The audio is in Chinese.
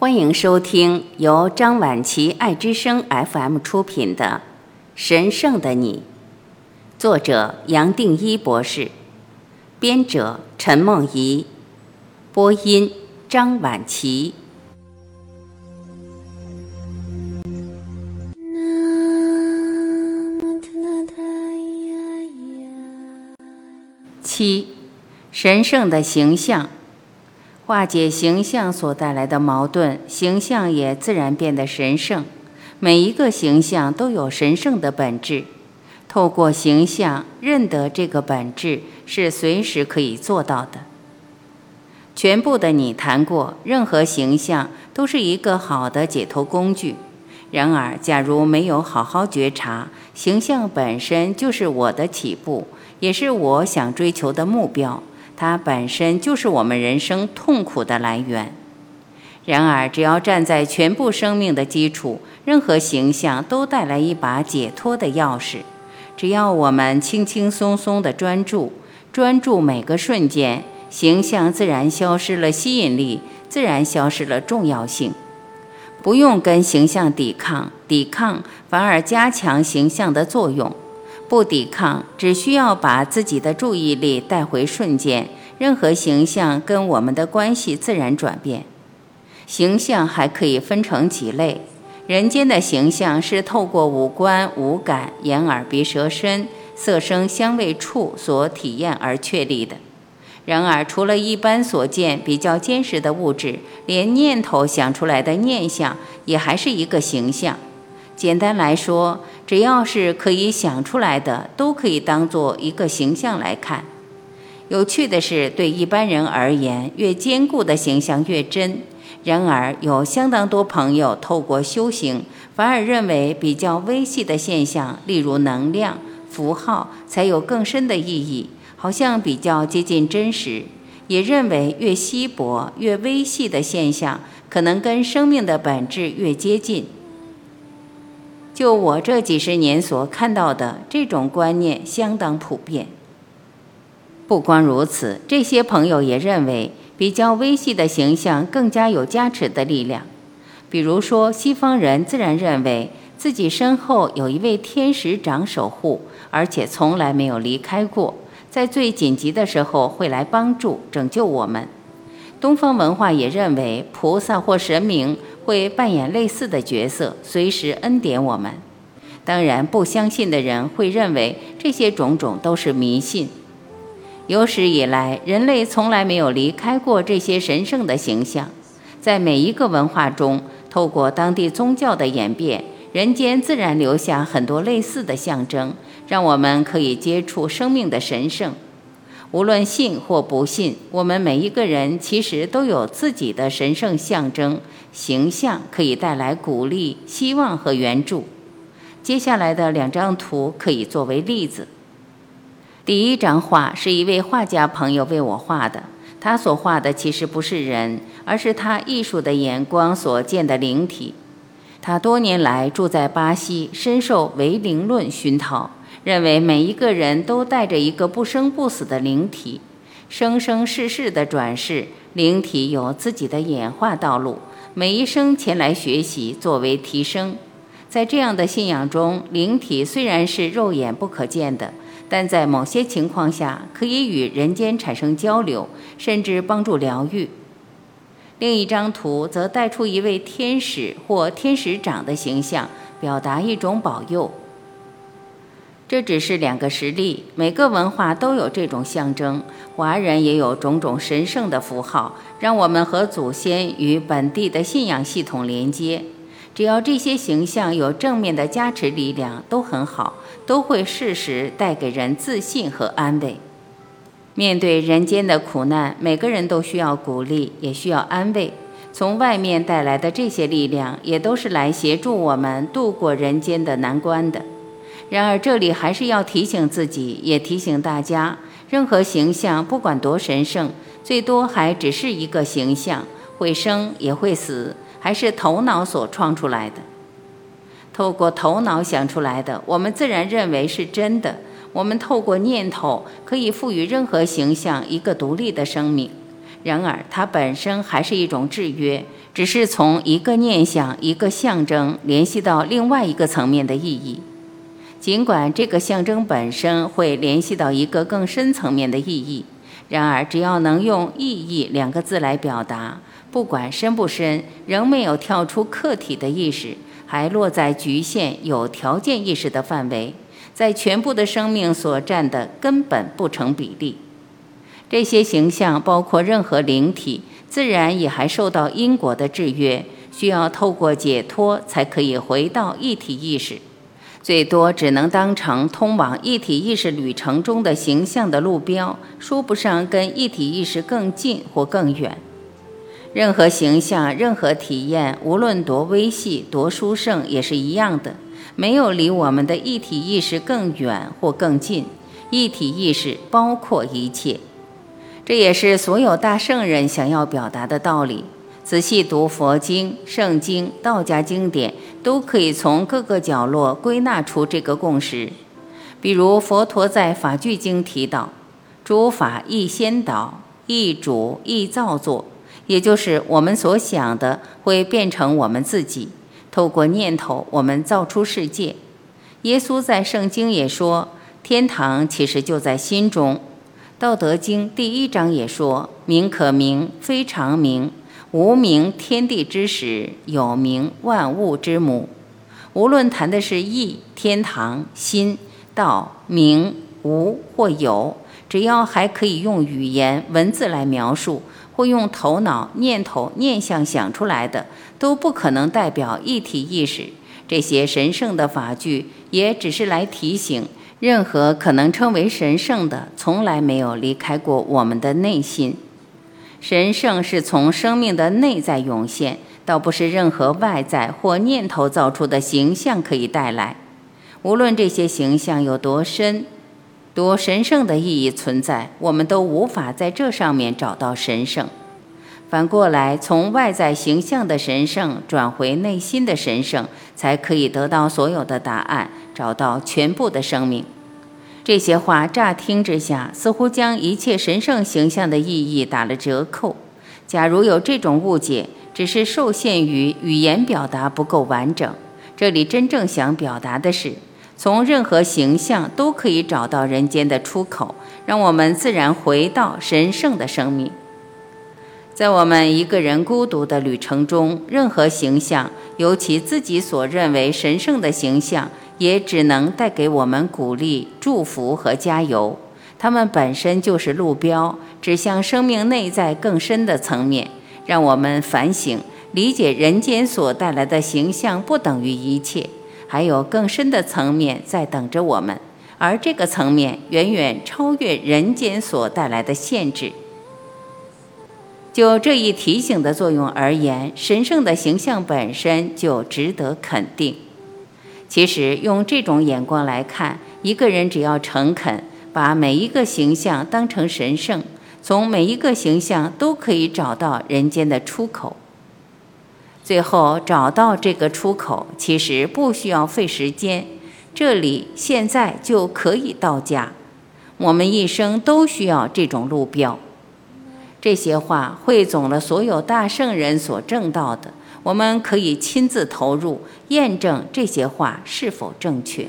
欢迎收听由张晚琪爱之声 FM 出品的《神圣的你》，作者杨定一博士，编者陈梦怡，播音张晚琪。七，神圣的形象。化解形象所带来的矛盾，形象也自然变得神圣。每一个形象都有神圣的本质，透过形象认得这个本质是随时可以做到的。全部的你谈过，任何形象都是一个好的解脱工具。然而，假如没有好好觉察，形象本身就是我的起步，也是我想追求的目标。它本身就是我们人生痛苦的来源。然而，只要站在全部生命的基础，任何形象都带来一把解脱的钥匙。只要我们轻轻松松的专注，专注每个瞬间，形象自然消失了吸引力，自然消失了重要性。不用跟形象抵抗，抵抗反而加强形象的作用。不抵抗，只需要把自己的注意力带回瞬间，任何形象跟我们的关系自然转变。形象还可以分成几类：人间的形象是透过五官、五感（眼、耳、鼻、舌、身）、色、声、香味、触所体验而确立的。然而，除了一般所见比较坚实的物质，连念头想出来的念想也还是一个形象。简单来说，只要是可以想出来的，都可以当做一个形象来看。有趣的是，对一般人而言，越坚固的形象越真。然而，有相当多朋友透过修行，反而认为比较微细的现象，例如能量、符号，才有更深的意义，好像比较接近真实。也认为越稀薄、越微细的现象，可能跟生命的本质越接近。就我这几十年所看到的，这种观念相当普遍。不光如此，这些朋友也认为，比较微细的形象更加有加持的力量。比如说，西方人自然认为自己身后有一位天使长守护，而且从来没有离开过，在最紧急的时候会来帮助拯救我们。东方文化也认为，菩萨或神明。会扮演类似的角色，随时恩典我们。当然，不相信的人会认为这些种种都是迷信。有史以来，人类从来没有离开过这些神圣的形象。在每一个文化中，透过当地宗教的演变，人间自然留下很多类似的象征，让我们可以接触生命的神圣。无论信或不信，我们每一个人其实都有自己的神圣象征形象，可以带来鼓励、希望和援助。接下来的两张图可以作为例子。第一张画是一位画家朋友为我画的，他所画的其实不是人，而是他艺术的眼光所见的灵体。他多年来住在巴西，深受唯灵论熏陶。认为每一个人都带着一个不生不死的灵体，生生世世的转世，灵体有自己的演化道路，每一生前来学习作为提升。在这样的信仰中，灵体虽然是肉眼不可见的，但在某些情况下可以与人间产生交流，甚至帮助疗愈。另一张图则带出一位天使或天使长的形象，表达一种保佑。这只是两个实例，每个文化都有这种象征。华人也有种种神圣的符号，让我们和祖先与本地的信仰系统连接。只要这些形象有正面的加持力量，都很好，都会适时带给人自信和安慰。面对人间的苦难，每个人都需要鼓励，也需要安慰。从外面带来的这些力量，也都是来协助我们度过人间的难关的。然而，这里还是要提醒自己，也提醒大家：任何形象，不管多神圣，最多还只是一个形象，会生也会死，还是头脑所创出来的。透过头脑想出来的，我们自然认为是真的。我们透过念头，可以赋予任何形象一个独立的生命。然而它本身还是一种制约，只是从一个念想、一个象征联系到另外一个层面的意义。尽管这个象征本身会联系到一个更深层面的意义，然而只要能用“意义”两个字来表达，不管深不深，仍没有跳出客体的意识，还落在局限有条件意识的范围，在全部的生命所占的根本不成比例。这些形象包括任何灵体，自然也还受到因果的制约，需要透过解脱才可以回到一体意识。最多只能当成通往一体意识旅程中的形象的路标，说不上跟一体意识更近或更远。任何形象、任何体验，无论多微细、多殊胜，也是一样的，没有离我们的一体意识更远或更近。一体意识包括一切，这也是所有大圣人想要表达的道理。仔细读佛经、圣经、道家经典，都可以从各个角落归纳出这个共识。比如佛陀在《法句经》提到：“诸法亦先导，亦主亦造作。”也就是我们所想的会变成我们自己，透过念头，我们造出世界。耶稣在圣经也说：“天堂其实就在心中。”《道德经》第一章也说：“名可名，非常名。”无名天地之始，有名万物之母。无论谈的是意、天堂、心、道、名、无或有，只要还可以用语言文字来描述，或用头脑念头念想想出来的，都不可能代表一体意识。这些神圣的法句，也只是来提醒，任何可能称为神圣的，从来没有离开过我们的内心。神圣是从生命的内在涌现，倒不是任何外在或念头造出的形象可以带来。无论这些形象有多深、多神圣的意义存在，我们都无法在这上面找到神圣。反过来，从外在形象的神圣转回内心的神圣，才可以得到所有的答案，找到全部的生命。这些话乍听之下，似乎将一切神圣形象的意义打了折扣。假如有这种误解，只是受限于语言表达不够完整。这里真正想表达的是，从任何形象都可以找到人间的出口，让我们自然回到神圣的生命。在我们一个人孤独的旅程中，任何形象，尤其自己所认为神圣的形象。也只能带给我们鼓励、祝福和加油。它们本身就是路标，指向生命内在更深的层面，让我们反省、理解人间所带来的形象不等于一切，还有更深的层面在等着我们。而这个层面远远超越人间所带来的限制。就这一提醒的作用而言，神圣的形象本身就值得肯定。其实，用这种眼光来看，一个人只要诚恳，把每一个形象当成神圣，从每一个形象都可以找到人间的出口。最后找到这个出口，其实不需要费时间，这里现在就可以到家。我们一生都需要这种路标。这些话汇总了所有大圣人所证道的。我们可以亲自投入，验证这些话是否正确。